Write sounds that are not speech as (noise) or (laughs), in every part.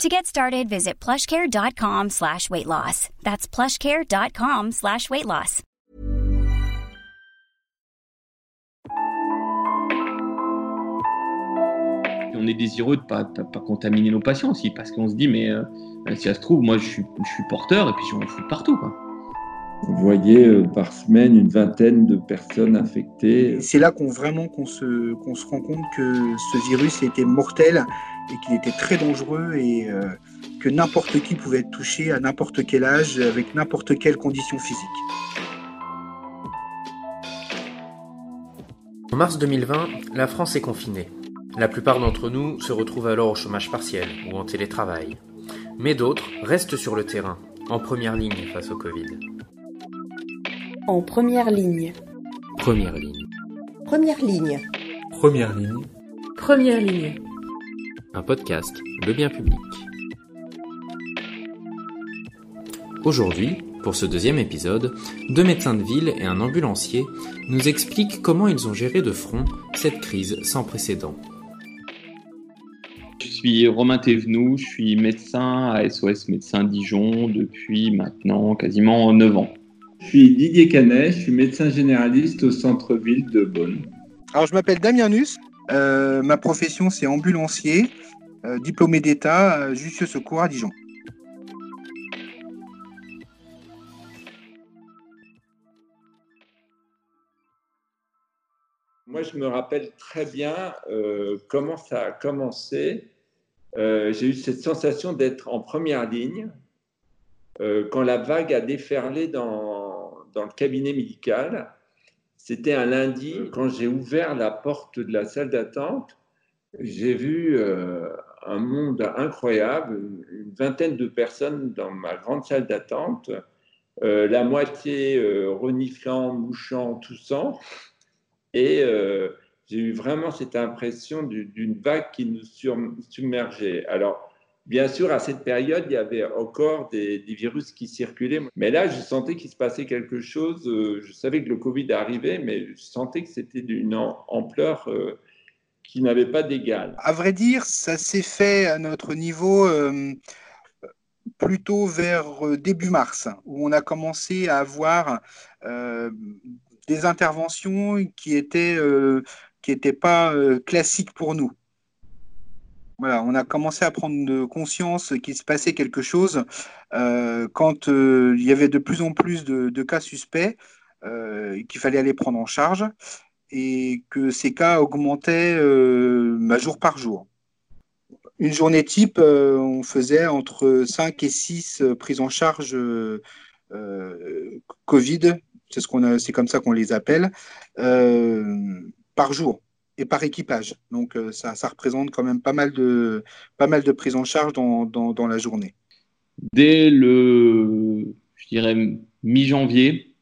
To get started, visit plushcare.com slash weight loss. That's plushcare.com slash weight loss. On est désireux de ne pas, pas, pas, contaminer nos patients aussi, parce qu'on se dit, mais euh, si ça se trouve, moi je suis, je suis porteur et puis je fous partout. Quoi. Vous voyez euh, par semaine une vingtaine de personnes infectées. C'est là qu'on vraiment qu'on se, qu'on se rend compte que ce virus était mortel et qu'il était très dangereux et euh, que n'importe qui pouvait être touché à n'importe quel âge, avec n'importe quelle condition physique. En mars 2020, la France est confinée. La plupart d'entre nous se retrouvent alors au chômage partiel ou en télétravail. Mais d'autres restent sur le terrain, en première ligne face au Covid. En première ligne. Première ligne. Première ligne. Première ligne. Première ligne. Un podcast de bien public. Aujourd'hui, pour ce deuxième épisode, deux médecins de ville et un ambulancier nous expliquent comment ils ont géré de front cette crise sans précédent. Je suis Romain Thévenoud, je suis médecin à SOS Médecins Dijon depuis maintenant quasiment 9 ans. Je suis Didier Canet, je suis médecin généraliste au centre-ville de Bonn. Alors je m'appelle Damien Nus, euh, ma profession c'est ambulancier, euh, diplômé d'État Jussieu Secours à Dijon. Moi, je me rappelle très bien euh, comment ça a commencé. Euh, J'ai eu cette sensation d'être en première ligne euh, quand la vague a déferlé dans, dans le cabinet médical. C'était un lundi, quand j'ai ouvert la porte de la salle d'attente, j'ai vu euh, un monde incroyable, une vingtaine de personnes dans ma grande salle d'attente, euh, la moitié euh, reniflant, mouchant, toussant. Et euh, j'ai eu vraiment cette impression d'une vague qui nous submergeait. Alors, bien sûr, à cette période, il y avait encore des, virus qui circulaient. Mais là, je sentais qu'il se passait quelque chose. Euh, Je savais que le Covid arrivait, mais je sentais que c'était d'une ampleur euh, qui n'avait pas d'égal. À vrai dire, ça s'est fait à notre niveau euh, plutôt vers début mars, où on a commencé à avoir des interventions qui étaient qui n'étaient pas classiques pour nous. Voilà, on a commencé à prendre conscience qu'il se passait quelque chose euh, quand euh, il y avait de plus en plus de, cas suspects euh, qu'il fallait aller prendre en charge et que ces cas augmentaient bah, jour par jour. Une journée type, on faisait entre 5 et 6 prises en charge Covid, c'est ce c'est comme ça qu'on les appelle, par jour et par équipage. Donc euh, ça, représente quand même pas mal de, pas mal de prises en charge dans, dans, la journée. Dès le, je dirais, mi-janvier,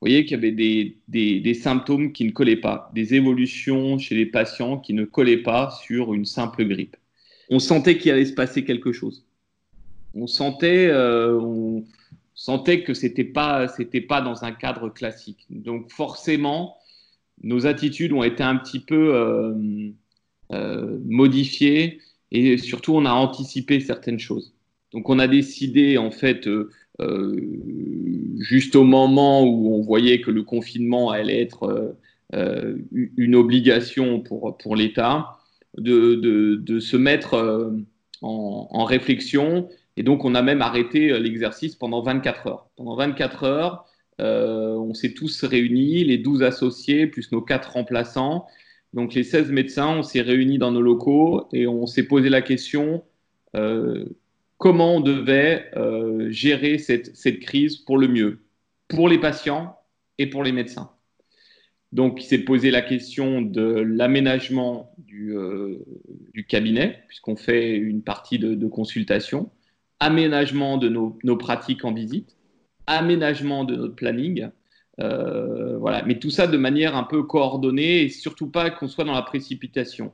vous voyez qu'il y avait des, des, symptômes qui ne collaient pas, des évolutions chez les patients qui ne collaient pas sur une simple grippe. On sentait qu'il allait se passer quelque chose. On sentait, euh, on sentait que c'était pas, c'était pas dans un cadre classique. Donc forcément, nos attitudes ont été un petit peu euh, euh, modifiées et surtout on a anticipé certaines choses. Donc on a décidé en fait euh, juste au moment où on voyait que le confinement allait être une obligation pour, pour l'État, de, de, de, se mettre en, en, réflexion. Et donc on a même arrêté l'exercice pendant 24 heures. Pendant 24 heures, euh, on s'est tous réunis, les 12 associés, plus nos 4 remplaçants. Donc les 16 médecins, on s'est réunis dans nos locaux et on s'est posé la question euh, comment on devait euh, gérer cette, crise pour le mieux, pour les patients et pour les médecins. Donc, il s'est posé la question de l'aménagement du, cabinet, puisqu'on fait une partie de, consultation, aménagement de nos, pratiques en visite, aménagement de notre planning, voilà. Mais tout ça de manière un peu coordonnée et surtout pas qu'on soit dans la précipitation.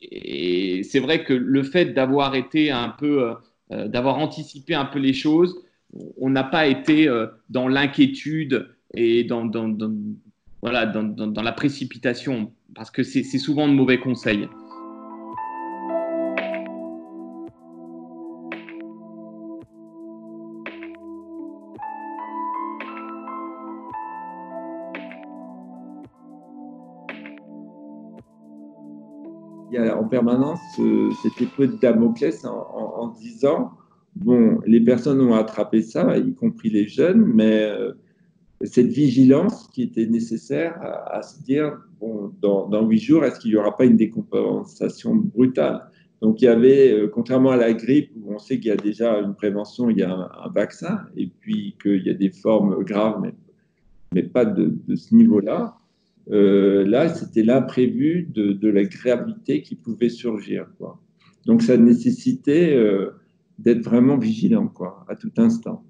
Et c'est vrai que le fait d'avoir été un peu, d'avoir anticipé un peu les choses, on n'a pas été dans l'inquiétude et dans, voilà, dans, la précipitation, parce que c'est souvent de mauvais conseils. Permanence euh, cet épée de Damoclès en, en, disant bon, les personnes ont attrapé ça, y compris les jeunes, mais euh, cette vigilance qui était nécessaire à, se dire, bon, dans huit jours, est-ce qu'il n'y aura pas une décompensation brutale? Donc il y avait, euh, contrairement à la grippe, où on sait qu'il y a déjà une prévention, il y a un, vaccin, et puis qu'il y a des formes graves, mais, mais pas de, ce niveau-là. Euh, là, c'était l'imprévu de, la gravité qui pouvait surgir. Donc ça nécessitait euh, d'être vraiment vigilant quoi, à tout instant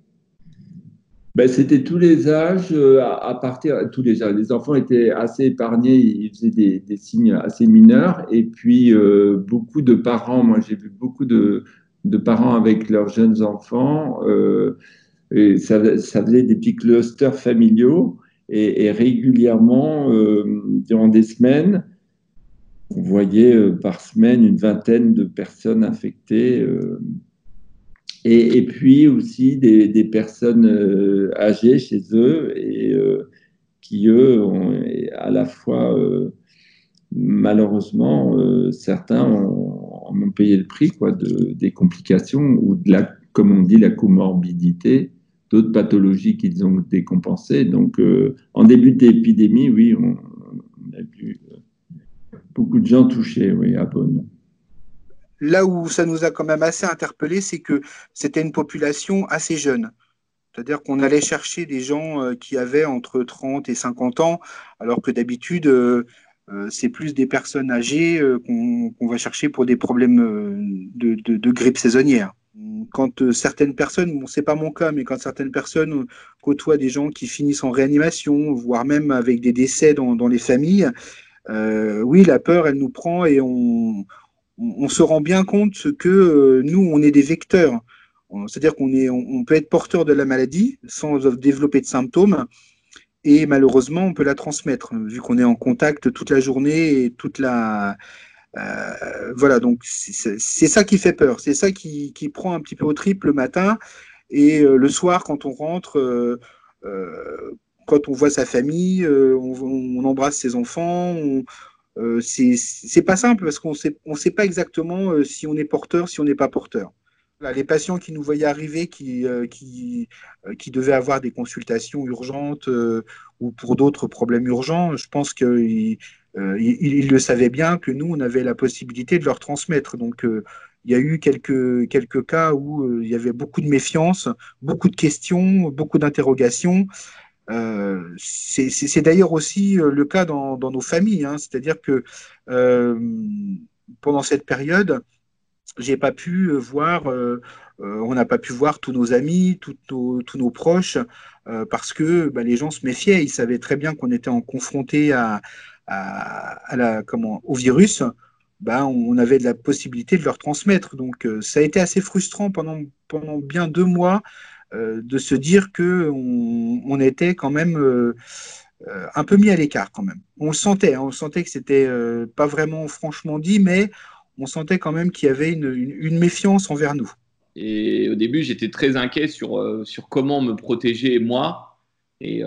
ben, C'était tous les âges, euh, à, partir tous les âges. Les enfants étaient assez épargnés, ils faisaient des, signes assez mineurs. Et puis, beaucoup de parents, moi j'ai vu beaucoup de, parents avec leurs jeunes enfants, et ça, faisait des petits clusters familiaux. Et, régulièrement, euh, durant des semaines, on voyait par semaine une vingtaine de personnes infectées et, et, puis aussi des, personnes euh, âgées chez eux et euh, qui, eux, à la fois, euh, malheureusement, certains ont, ont, payé le prix quoi, de, des complications ou de la, comme on dit, la comorbidité, d'autres pathologies qu'ils ont décompensées. Donc, en début d'épidémie, oui, on, a vu beaucoup de gens touchés oui, à Bonn. Là où ça nous a quand même assez interpellé, c'est que c'était une population assez jeune. C'est-à-dire qu'on allait chercher des gens euh, qui avaient entre 30 et 50 ans, alors que d'habitude, euh, euh, c'est plus des personnes âgées qu'on va chercher pour des problèmes de, grippe saisonnière. Quand certaines personnes, bon, c'est pas mon cas, mais quand certaines personnes côtoient des gens qui finissent en réanimation, voire même avec des décès dans, les familles, oui, la peur, elle nous prend et on, se rend bien compte que euh, nous, on est des vecteurs. C'est-à-dire qu'on est, peut être porteur de la maladie sans développer de symptômes, et malheureusement, on peut la transmettre vu qu'on est en contact toute la journée et toute la, euh, voilà, donc c'est ça qui fait peur, c'est ça qui, prend un petit peu au triple le matin et euh, le soir quand on rentre, quand on voit sa famille, on, on, embrasse ses enfants, euh, c'est pas simple parce qu'on sait, on sait pas exactement euh, si on est porteur, si on n'est pas porteur. Les patients qui nous voyaient arriver, qui, euh, qui, qui, devaient avoir des consultations urgentes ou pour d'autres problèmes urgents, je pense qu'ils ils, le savaient bien que nous, on avait la possibilité de leur transmettre. Donc, il y a eu quelques, quelques cas où il y avait beaucoup de méfiance, beaucoup de questions, beaucoup d'interrogations. Euh, c'est d'ailleurs aussi euh, le cas dans, nos familles, hein. c'est-à-dire que euh, pendant cette période, j'ai pas pu voir, on n'a pas pu voir tous nos amis, tous nos, proches, parce que bah, les gens se méfiaient, ils savaient très bien qu'on était en confronté à, la, comment, au virus. Ben, on avait la possibilité de leur transmettre. Donc, ça a été assez frustrant pendant, pendant bien deux mois euh, de se dire que on, était quand même euh, euh, un peu mis à l'écart quand même. On le sentait, hein, on sentait que c'était pas vraiment franchement dit, mais on sentait quand même qu'il y avait une, méfiance envers nous. Et au début, j'étais très inquiet sur, sur comment me protéger moi et,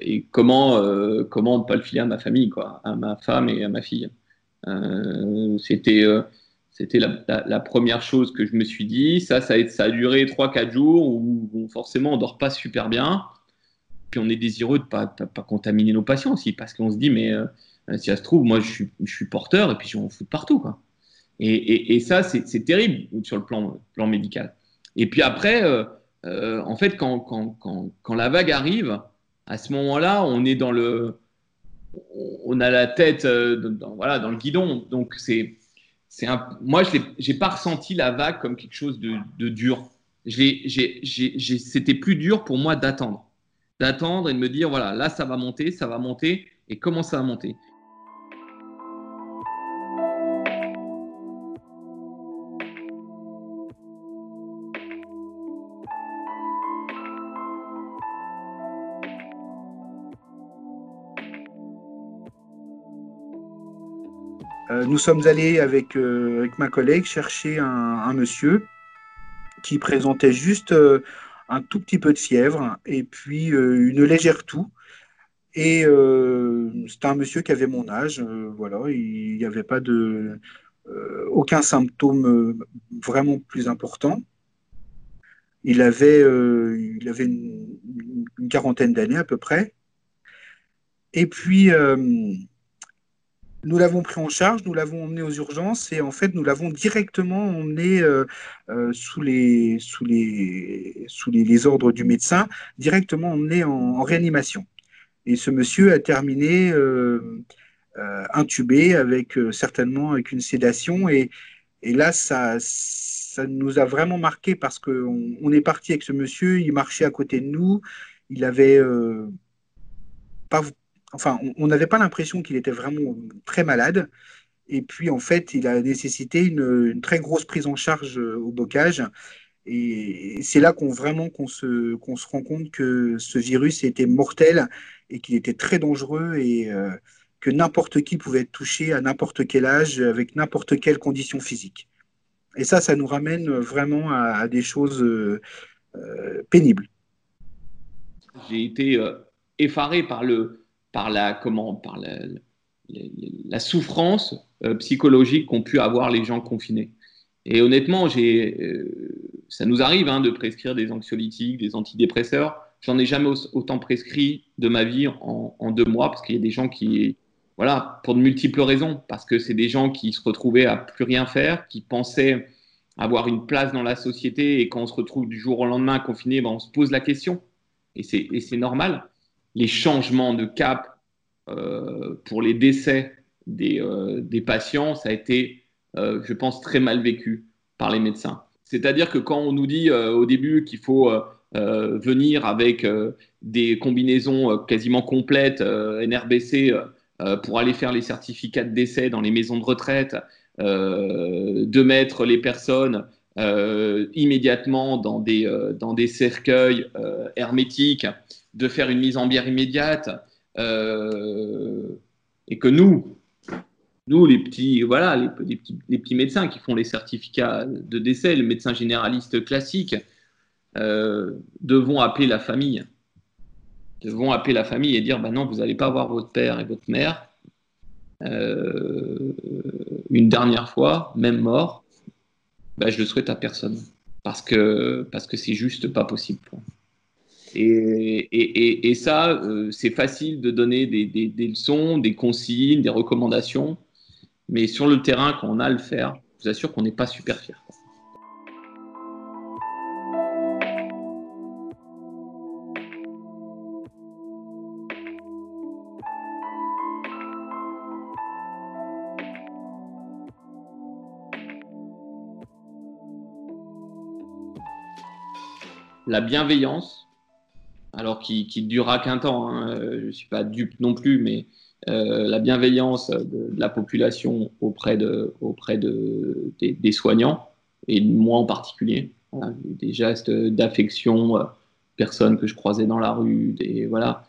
et comment, comment ne pas le filer à ma famille, quoi, à ma femme et à ma fille. C'était la, première chose que je me suis dit. Ça, ça a, duré 3-4 jours où forcément on dort pas super bien. Puis on est désireux de ne pas, pas, contaminer nos patients aussi parce qu'on se dit, mais euh, si ça se trouve, moi je suis, porteur et puis je m'en fous de partout. Quoi. Et, ça, c'est terrible sur le plan, médical. Et puis après, euh, euh, en fait, quand, la vague arrive, à ce moment-là, on est dans le. On a la tête dans, voilà, dans le guidon. Donc c'est un, moi, je n'ai pas ressenti la vague comme quelque chose de, dur. C'était plus dur pour moi d'attendre. d'attendre et de me dire, voilà, là, ça va monter, ça va monter, et comment ça va monter? Euh, nous sommes allés avec, euh, avec ma collègue chercher un, monsieur qui présentait juste euh, un tout petit peu de fièvre et puis une légère toux. Et c'était un monsieur qui avait mon âge, voilà, il n'y avait pas de aucun symptôme vraiment plus important. Il avait, il avait une, une quarantaine d'années à peu près. Et puis, nous l'avons pris en charge, nous l'avons emmené aux urgences et en fait nous l'avons directement emmené euh, euh, sous, les, ordres du médecin, directement emmené en, réanimation. Et ce monsieur a terminé euh, intubé avec certainement avec une sédation et, et là ça, ça nous a vraiment marqué parce qu'on on est parti avec ce monsieur, il marchait à côté de nous, il avait pas enfin, on n'avait pas l'impression qu'il était vraiment très malade. Et puis, en fait, il a nécessité une, très grosse prise en charge euh, au bocage. Et c'est là qu'on vraiment qu'on se, qu'on se rend compte que ce virus était mortel et qu'il était très dangereux et euh, que n'importe qui pouvait être touché à n'importe quel âge, avec n'importe quelle condition physique. Et ça, ça nous ramène vraiment à, des choses euh, pénibles. J'ai été effaré par le, par la, comment, par la, la, souffrance euh, psychologique qu'ont pu avoir les gens confinés. Et honnêtement, euh, ça nous arrive hein, de prescrire des anxiolytiques, des antidépresseurs. J'en ai jamais autant prescrit de ma vie en, en deux mois parce qu'il y a des gens qui, voilà, pour de multiples raisons, parce que c'est des gens qui se retrouvaient à plus rien faire, qui pensaient avoir une place dans la société et quand on se retrouve du jour au lendemain confiné, ben on se pose la question et c'est normal les changements de cap euh, pour les décès des, euh, des, patients, ça a été, euh, je pense, très mal vécu par les médecins. C'est-à-dire que quand on nous dit au début qu'il faut venir avec des combinaisons quasiment complètes NRBC pour aller faire les certificats de décès dans les maisons de retraite, de mettre les personnes immédiatement dans des, dans des cercueils hermétiques de faire une mise en bière immédiate, euh, et que nous, nous les petits, voilà, les, petits, les, petits, médecins qui font les certificats de décès, les médecins généralistes classiques, euh, devons appeler la famille, devons appeler la famille et dire, bah non, vous n'allez pas voir votre père et votre mère euh, une dernière fois, même mort, bah, je le souhaite à personne, parce que parce que c'est juste pas possible. Et, ça, euh, c'est facile de donner des, leçons, des consignes, des recommandations, mais sur le terrain, quand on a à le faire, je vous assure qu'on n'est pas super fiers. La bienveillance, alors qui, qui durera qu'un temps. Hein. Je ne suis pas dupe non plus, mais euh, la bienveillance de, la population auprès, de, auprès de, des, soignants, et moi en particulier. des gestes d'affection, euh, personnes que je croisais dans la rue, des, voilà.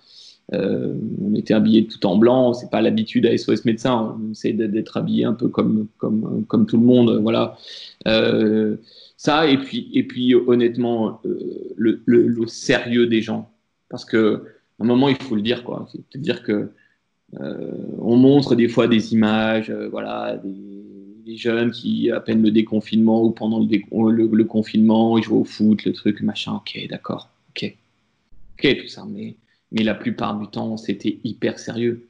Euh, on était habillés tout en blanc, c'est pas l'habitude à SOS médecin, on essaie d'être habillé un peu comme, comme, comme tout le monde, voilà. ça, et puis, et puis honnêtement, le, le, sérieux des gens. Parce que un moment, il faut le dire, quoi. C'est-à-dire que euh, on montre des fois des images, euh, voilà, des, jeunes qui, à peine le déconfinement ou pendant le, le, confinement, ils jouent au foot, le truc, machin. Ok, d'accord, ok, ok, tout ça. Mais, mais la plupart du temps, c'était hyper sérieux.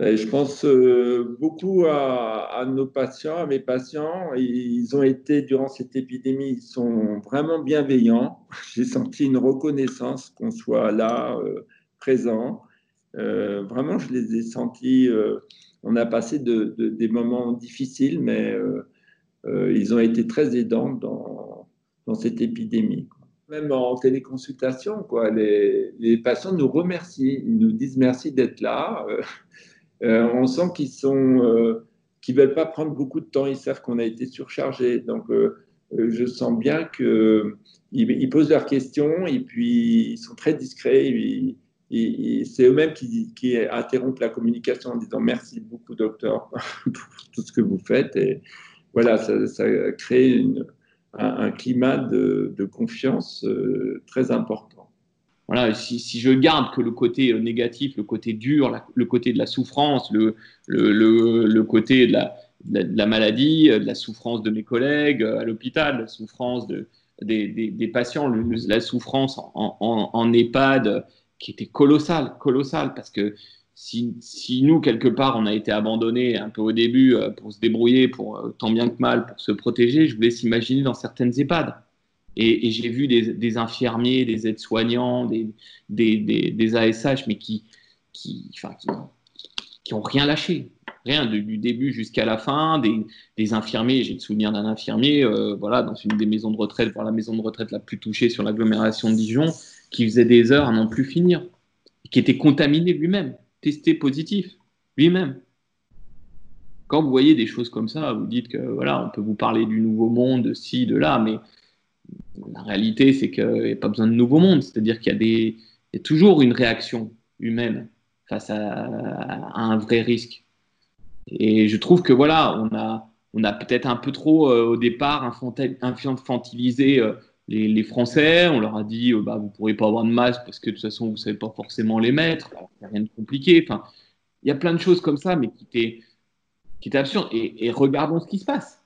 Je pense euh, beaucoup à, nos patients, à mes patients. Ils ont été, durant cette épidémie, ils sont vraiment bienveillants. (laughs) J'ai senti une reconnaissance qu'on soit là, euh, présent. Euh, vraiment, je les ai sentis. on a passé des moments difficiles, mais ils ont été très aidants dans, cette épidémie. même en téléconsultation, les, patients nous remercient, ils nous disent merci d'être là. On sent qu'ils sont, qu'ils veulent pas prendre beaucoup de temps, ils savent qu'on a été surchargé. Donc, je sens bien qu'ils ils posent leurs questions et puis ils sont très discrets c'est eux-mêmes qui, interrompent la communication en disant merci beaucoup, docteur, (laughs) pour tout ce que vous faites. Et voilà, ça, crée un, climat de, confiance euh, très important. Si, je garde que le côté euh, négatif, le côté dur, le côté de la souffrance, le, côté de la, la, maladie, de la souffrance de mes collègues euh, à l'hôpital, la souffrance de, des, patients, la souffrance en, EHPAD, qui était colossal, colossal, parce que si, nous, quelque part, on a été abandonnés un peu au début euh, pour se débrouiller, pour euh, tant bien que mal, pour se protéger, je vous laisse imaginer dans certaines EHPAD. Et, j'ai vu des, infirmiers, des aides-soignants, des, ASH, mais qui, qui, enfin, qui, ont rien lâché, rien du début jusqu'à la fin. Des, des infirmiers, j'ai le souvenir d'un infirmier, euh, voilà, dans une des maisons de retraite, voire la maison de retraite la plus touchée sur l'agglomération de Dijon, qui faisait des heures à n'en plus finir, qui était contaminé lui-même, testé positif lui-même. Quand vous voyez des choses comme ça, vous dites que voilà, on peut vous parler du nouveau monde, de ci, de là, mais la réalité, c'est qu'il n'y a pas besoin de nouveau monde. C'est-à-dire qu'il y, a toujours une réaction humaine face à, un vrai risque. Et je trouve que voilà, on a, peut-être un peu trop euh, au départ infantilisé euh, les, Français. On leur a dit, euh, bah, vous ne pourrez pas avoir de masque parce que de toute façon, vous ne savez pas forcément les mettre. Il n'y a rien de compliqué. Il y a plein de choses comme ça, mais qui étaient, qui étaient absurdes. Et, regardons ce qui se passe.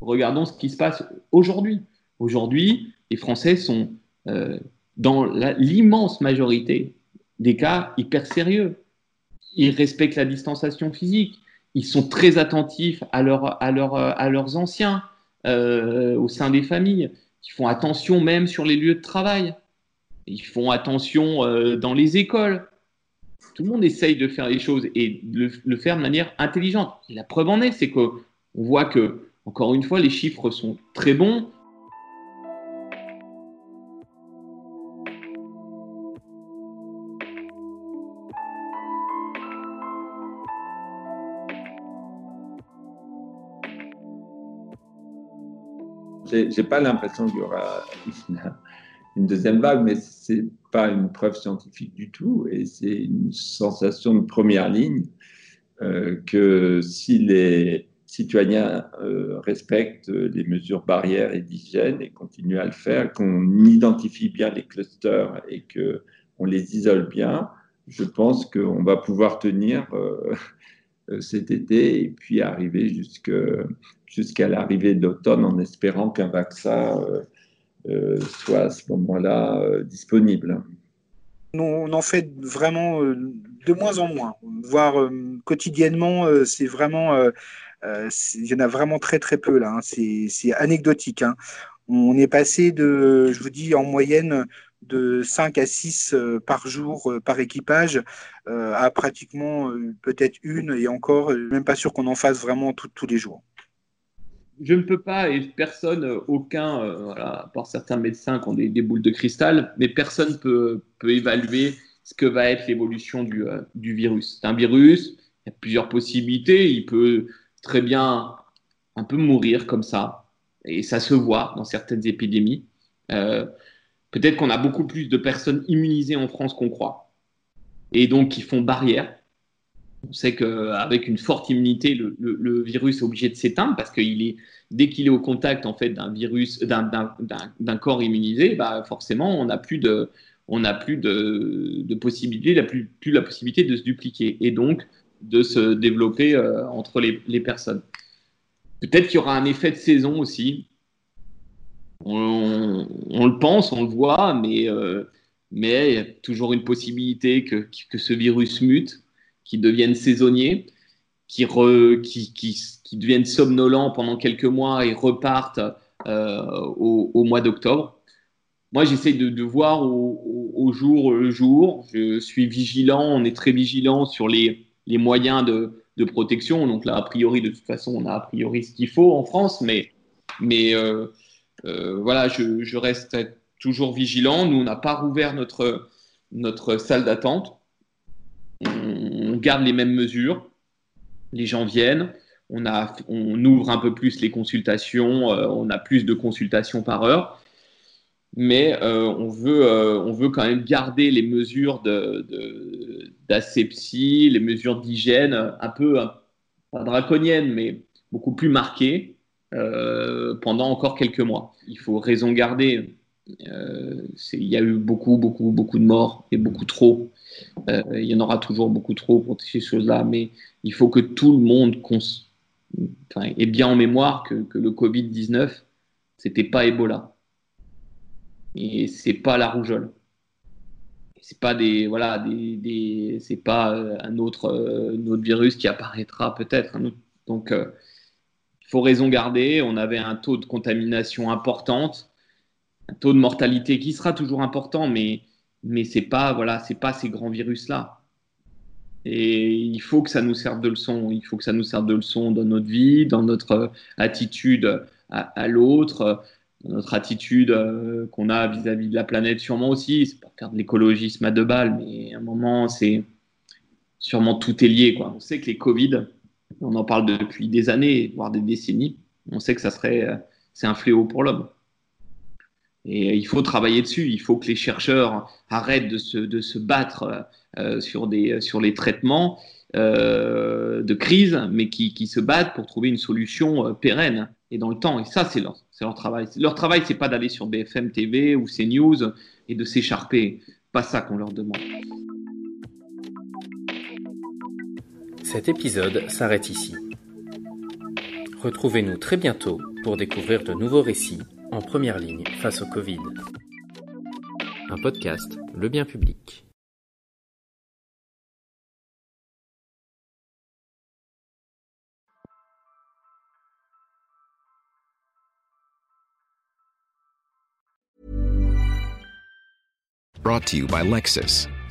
Regardons ce qui se passe aujourd'hui. Aujourd'hui, les Français sont, euh, dans l'immense majorité des cas, hyper sérieux. Ils respectent la distanciation physique. Ils sont très attentifs à, leur, à, leur, à leurs anciens euh, au sein des familles. Ils font attention même sur les lieux de travail. Ils font attention euh, dans les écoles. Tout le monde essaye de faire les choses et de le, faire de manière intelligente. la preuve en est, c'est qu'on voit que, encore une fois, les chiffres sont très bons. J'ai pas l'impression qu'il y aura une, deuxième vague, mais c'est pas une preuve scientifique du tout, et c'est une sensation de première ligne euh, que si les citoyens euh, respectent les mesures barrières et d'hygiène et continuent à le faire, qu'on identifie bien les clusters et que on les isole bien, je pense qu'on va pouvoir tenir euh, (laughs) cet été et puis arriver jusque jusqu'à l'arrivée de l'automne en espérant qu'un vaccin euh, euh, soit à ce moment-là euh, disponible. On en fait vraiment de moins en moins, voire quotidiennement, c'est vraiment, il y en a vraiment très très peu là, hein. c'est anecdotique. Hein. On est passé de, je vous dis, en moyenne de 5 à 6 par jour par équipage à pratiquement peut-être une et encore, même pas sûr qu'on en fasse vraiment tous les jours je ne peux pas, et personne, aucun, euh, voilà, à part certains médecins qui ont des, boules de cristal, mais personne peut, peut évaluer ce que va être l'évolution du, euh, du, virus. C'est un virus, il y a plusieurs possibilités, il peut très bien un peu mourir comme ça, et ça se voit dans certaines épidémies. Euh, peut-être qu'on a beaucoup plus de personnes immunisées en France qu'on croit, et donc qui font barrière on sait qu'avec une forte immunité, le, virus est obligé de s'éteindre parce qu'il est dès qu'il est au contact en fait d'un virus, d'un corps immunisé, bah forcément on n'a plus de on n'a plus de, possibilité, plus, plus, la possibilité de se dupliquer et donc de se développer euh, entre les, les personnes. Peut-être qu'il y aura un effet de saison aussi. On, le pense, on le voit, mais, euh, mais il y a toujours une possibilité que, que ce virus mute qui deviennent saisonniers, qui, qui, qui, deviennent somnolents pendant quelques mois et repartent euh, au, mois d'octobre. Moi, j'essaie de, voir au, jour le jour. Je suis vigilant, on est très vigilant sur les, les moyens de, de, protection. Donc là, a priori, de toute façon, on a a priori ce qu'il faut en France, mais, mais euh, euh, voilà, je, je, reste toujours vigilants. Nous, on n'a pas rouvert notre, notre salle d'attente. Garde les mêmes mesures. Les gens viennent. On, a, ouvre un peu plus les consultations. on a plus de consultations par heure mais euh, on, veut, euh, on veut quand même garder les mesures d'asepsie, les mesures d'hygiène un peu, pas draconiennes, mais beaucoup plus marquées euh, pendant encore quelques mois. Il faut raison garder. Il y a eu beaucoup, beaucoup, beaucoup de morts et beaucoup trop. il y en aura toujours beaucoup trop pour ces choses-là, mais il faut que tout le monde ait bien en mémoire que, le Covid-19, c'était pas Ebola et c'est pas la rougeole. C'est pas des voilà des, c'est pas euh, un autre, euh, virus qui apparaîtra peut-être. Donc euh, il faut raison garder. On avait un taux de contamination importante, un taux de mortalité qui sera toujours important, mais mais c'est pas voilà pas ces grands virus là. Et il faut que ça nous serve de leçon. Il faut que ça nous serve de leçon dans notre vie, dans notre attitude à, l'autre, notre attitude euh, qu'on a vis-à-vis de la planète, sûrement aussi. C'est pas faire de l'écologisme à deux balles, mais à un moment, c'est sûrement tout est lié. Quoi. On sait que les Covid, on en parle depuis des années, voire des décennies. On sait que ça serait, euh, c'est un fléau pour l'homme. Et il faut travailler dessus. Il faut que les chercheurs arrêtent de se, de se battre euh, sur, des, sur les traitements de crise, mais qui, qui, se battent pour trouver une solution pérenne et dans le temps. Et ça, c'est leur, leur travail. Leur travail, c'est pas d'aller sur BFM TV ou CNews et de s'écharper. Pas ça qu'on leur demande. Cet épisode s'arrête ici. Retrouvez-nous très bientôt pour découvrir de nouveaux récits en première ligne face au Covid. Un podcast, le bien public. Brought to you by Lexus.